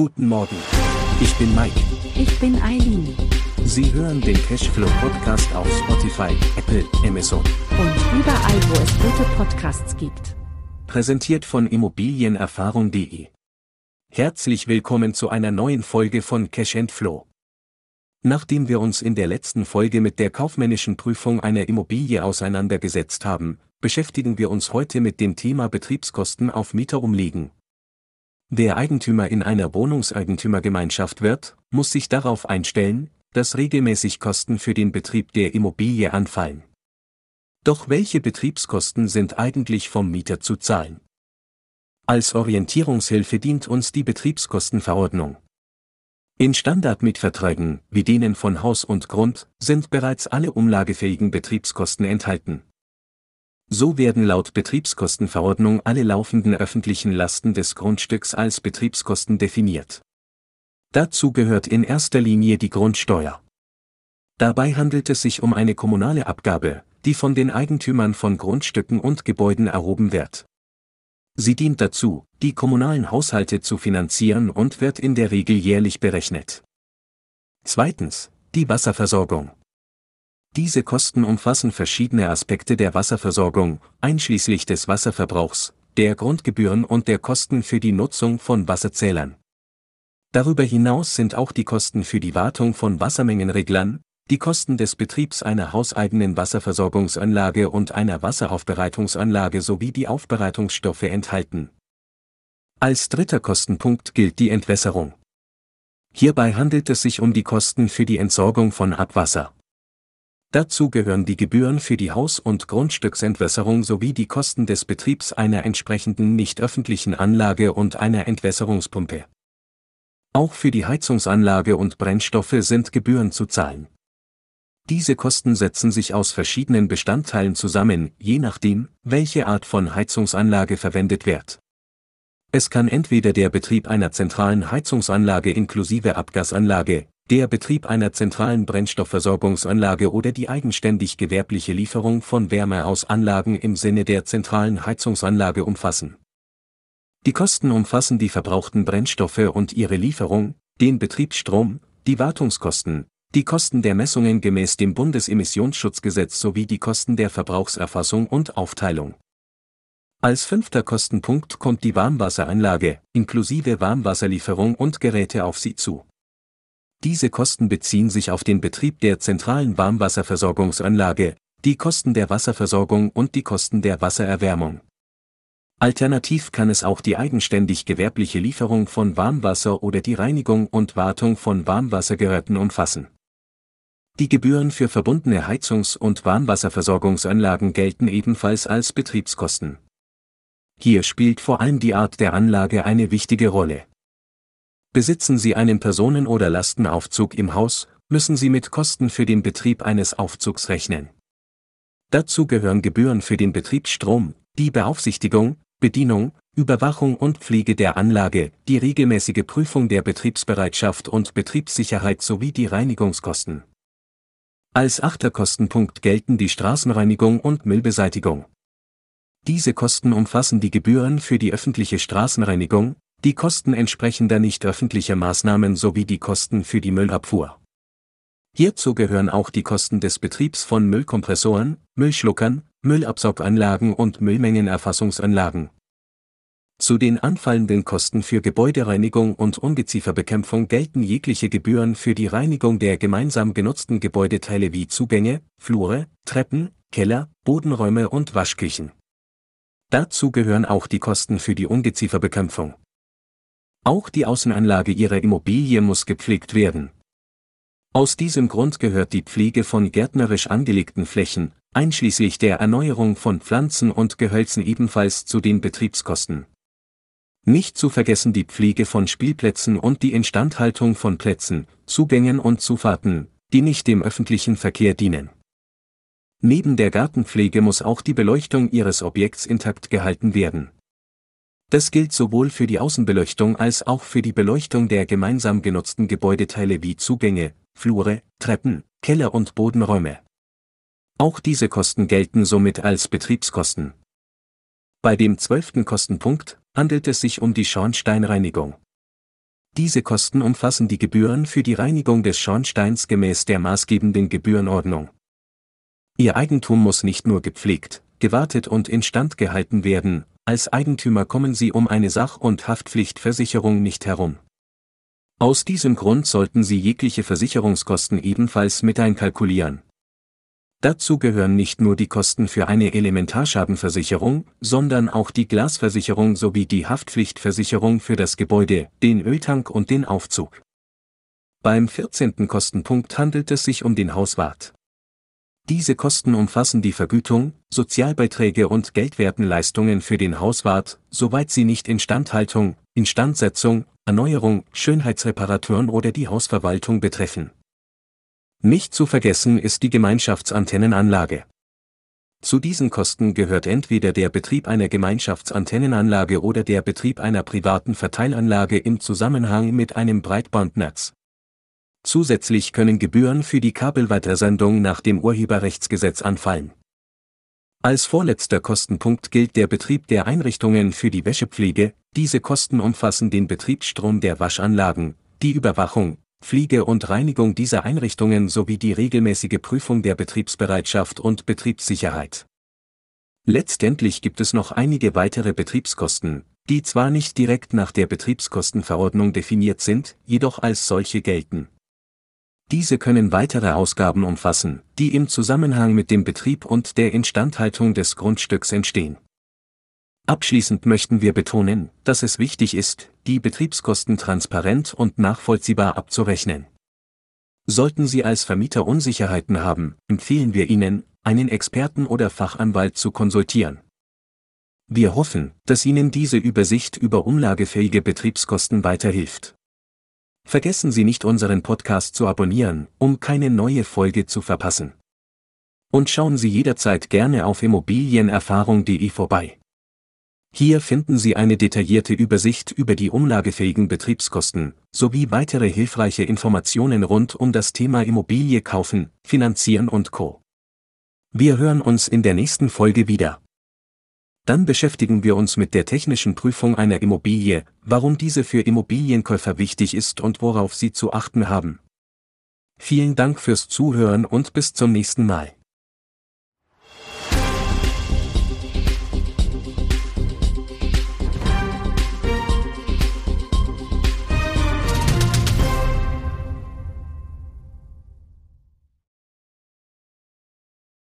Guten Morgen. Ich bin Mike. Ich bin Eileen. Sie hören den Cashflow Podcast auf Spotify, Apple, Amazon. Und überall, wo es gute Podcasts gibt. Präsentiert von Immobilienerfahrung.de. Herzlich willkommen zu einer neuen Folge von Cash Flow. Nachdem wir uns in der letzten Folge mit der kaufmännischen Prüfung einer Immobilie auseinandergesetzt haben, beschäftigen wir uns heute mit dem Thema Betriebskosten auf Mieter umlegen. Wer Eigentümer in einer Wohnungseigentümergemeinschaft wird, muss sich darauf einstellen, dass regelmäßig Kosten für den Betrieb der Immobilie anfallen. Doch welche Betriebskosten sind eigentlich vom Mieter zu zahlen? Als Orientierungshilfe dient uns die Betriebskostenverordnung. In Standardmietverträgen, wie denen von Haus und Grund, sind bereits alle umlagefähigen Betriebskosten enthalten. So werden laut Betriebskostenverordnung alle laufenden öffentlichen Lasten des Grundstücks als Betriebskosten definiert. Dazu gehört in erster Linie die Grundsteuer. Dabei handelt es sich um eine kommunale Abgabe, die von den Eigentümern von Grundstücken und Gebäuden erhoben wird. Sie dient dazu, die kommunalen Haushalte zu finanzieren und wird in der Regel jährlich berechnet. Zweitens, die Wasserversorgung. Diese Kosten umfassen verschiedene Aspekte der Wasserversorgung, einschließlich des Wasserverbrauchs, der Grundgebühren und der Kosten für die Nutzung von Wasserzählern. Darüber hinaus sind auch die Kosten für die Wartung von Wassermengenreglern, die Kosten des Betriebs einer hauseigenen Wasserversorgungsanlage und einer Wasseraufbereitungsanlage sowie die Aufbereitungsstoffe enthalten. Als dritter Kostenpunkt gilt die Entwässerung. Hierbei handelt es sich um die Kosten für die Entsorgung von Abwasser. Dazu gehören die Gebühren für die Haus- und Grundstücksentwässerung sowie die Kosten des Betriebs einer entsprechenden nicht öffentlichen Anlage und einer Entwässerungspumpe. Auch für die Heizungsanlage und Brennstoffe sind Gebühren zu zahlen. Diese Kosten setzen sich aus verschiedenen Bestandteilen zusammen, je nachdem, welche Art von Heizungsanlage verwendet wird. Es kann entweder der Betrieb einer zentralen Heizungsanlage inklusive Abgasanlage, der Betrieb einer zentralen Brennstoffversorgungsanlage oder die eigenständig gewerbliche Lieferung von Wärme aus Anlagen im Sinne der zentralen Heizungsanlage umfassen. Die Kosten umfassen die verbrauchten Brennstoffe und ihre Lieferung, den Betriebsstrom, die Wartungskosten, die Kosten der Messungen gemäß dem Bundesemissionsschutzgesetz sowie die Kosten der Verbrauchserfassung und Aufteilung. Als fünfter Kostenpunkt kommt die Warmwasseranlage, inklusive Warmwasserlieferung und Geräte auf sie zu. Diese Kosten beziehen sich auf den Betrieb der zentralen Warmwasserversorgungsanlage, die Kosten der Wasserversorgung und die Kosten der Wassererwärmung. Alternativ kann es auch die eigenständig gewerbliche Lieferung von Warmwasser oder die Reinigung und Wartung von Warmwassergeräten umfassen. Die Gebühren für verbundene Heizungs- und Warmwasserversorgungsanlagen gelten ebenfalls als Betriebskosten. Hier spielt vor allem die Art der Anlage eine wichtige Rolle. Besitzen Sie einen Personen- oder Lastenaufzug im Haus, müssen Sie mit Kosten für den Betrieb eines Aufzugs rechnen. Dazu gehören Gebühren für den Betriebsstrom, die Beaufsichtigung, Bedienung, Überwachung und Pflege der Anlage, die regelmäßige Prüfung der Betriebsbereitschaft und Betriebssicherheit sowie die Reinigungskosten. Als achter Kostenpunkt gelten die Straßenreinigung und Müllbeseitigung. Diese Kosten umfassen die Gebühren für die öffentliche Straßenreinigung, die Kosten entsprechender nicht öffentlicher Maßnahmen sowie die Kosten für die Müllabfuhr. Hierzu gehören auch die Kosten des Betriebs von Müllkompressoren, Müllschluckern, Müllabsauganlagen und Müllmengenerfassungsanlagen. Zu den anfallenden Kosten für Gebäudereinigung und Ungezieferbekämpfung gelten jegliche Gebühren für die Reinigung der gemeinsam genutzten Gebäudeteile wie Zugänge, Flure, Treppen, Keller, Bodenräume und Waschküchen. Dazu gehören auch die Kosten für die Ungezieferbekämpfung. Auch die Außenanlage Ihrer Immobilie muss gepflegt werden. Aus diesem Grund gehört die Pflege von gärtnerisch angelegten Flächen, einschließlich der Erneuerung von Pflanzen und Gehölzen ebenfalls zu den Betriebskosten. Nicht zu vergessen die Pflege von Spielplätzen und die Instandhaltung von Plätzen, Zugängen und Zufahrten, die nicht dem öffentlichen Verkehr dienen. Neben der Gartenpflege muss auch die Beleuchtung Ihres Objekts intakt gehalten werden. Das gilt sowohl für die Außenbeleuchtung als auch für die Beleuchtung der gemeinsam genutzten Gebäudeteile wie Zugänge, Flure, Treppen, Keller und Bodenräume. Auch diese Kosten gelten somit als Betriebskosten. Bei dem zwölften Kostenpunkt handelt es sich um die Schornsteinreinigung. Diese Kosten umfassen die Gebühren für die Reinigung des Schornsteins gemäß der maßgebenden Gebührenordnung. Ihr Eigentum muss nicht nur gepflegt, gewartet und instand gehalten werden, als Eigentümer kommen Sie um eine Sach- und Haftpflichtversicherung nicht herum. Aus diesem Grund sollten Sie jegliche Versicherungskosten ebenfalls mit einkalkulieren. Dazu gehören nicht nur die Kosten für eine Elementarschadenversicherung, sondern auch die Glasversicherung sowie die Haftpflichtversicherung für das Gebäude, den Öltank und den Aufzug. Beim 14. Kostenpunkt handelt es sich um den Hauswart. Diese Kosten umfassen die Vergütung, Sozialbeiträge und Geldwertenleistungen für den Hauswart, soweit sie nicht Instandhaltung, Instandsetzung, Erneuerung, Schönheitsreparaturen oder die Hausverwaltung betreffen. Nicht zu vergessen ist die Gemeinschaftsantennenanlage. Zu diesen Kosten gehört entweder der Betrieb einer Gemeinschaftsantennenanlage oder der Betrieb einer privaten Verteilanlage im Zusammenhang mit einem Breitbandnetz. Zusätzlich können Gebühren für die Kabelweitersendung nach dem Urheberrechtsgesetz anfallen. Als vorletzter Kostenpunkt gilt der Betrieb der Einrichtungen für die Wäschepflege, diese Kosten umfassen den Betriebsstrom der Waschanlagen, die Überwachung, Pflege und Reinigung dieser Einrichtungen sowie die regelmäßige Prüfung der Betriebsbereitschaft und Betriebssicherheit. Letztendlich gibt es noch einige weitere Betriebskosten, die zwar nicht direkt nach der Betriebskostenverordnung definiert sind, jedoch als solche gelten. Diese können weitere Ausgaben umfassen, die im Zusammenhang mit dem Betrieb und der Instandhaltung des Grundstücks entstehen. Abschließend möchten wir betonen, dass es wichtig ist, die Betriebskosten transparent und nachvollziehbar abzurechnen. Sollten Sie als Vermieter Unsicherheiten haben, empfehlen wir Ihnen, einen Experten oder Fachanwalt zu konsultieren. Wir hoffen, dass Ihnen diese Übersicht über umlagefähige Betriebskosten weiterhilft. Vergessen Sie nicht unseren Podcast zu abonnieren, um keine neue Folge zu verpassen. Und schauen Sie jederzeit gerne auf immobilienerfahrung.de vorbei. Hier finden Sie eine detaillierte Übersicht über die umlagefähigen Betriebskosten, sowie weitere hilfreiche Informationen rund um das Thema Immobilie kaufen, finanzieren und Co. Wir hören uns in der nächsten Folge wieder. Dann beschäftigen wir uns mit der technischen Prüfung einer Immobilie, warum diese für Immobilienkäufer wichtig ist und worauf Sie zu achten haben. Vielen Dank fürs Zuhören und bis zum nächsten Mal.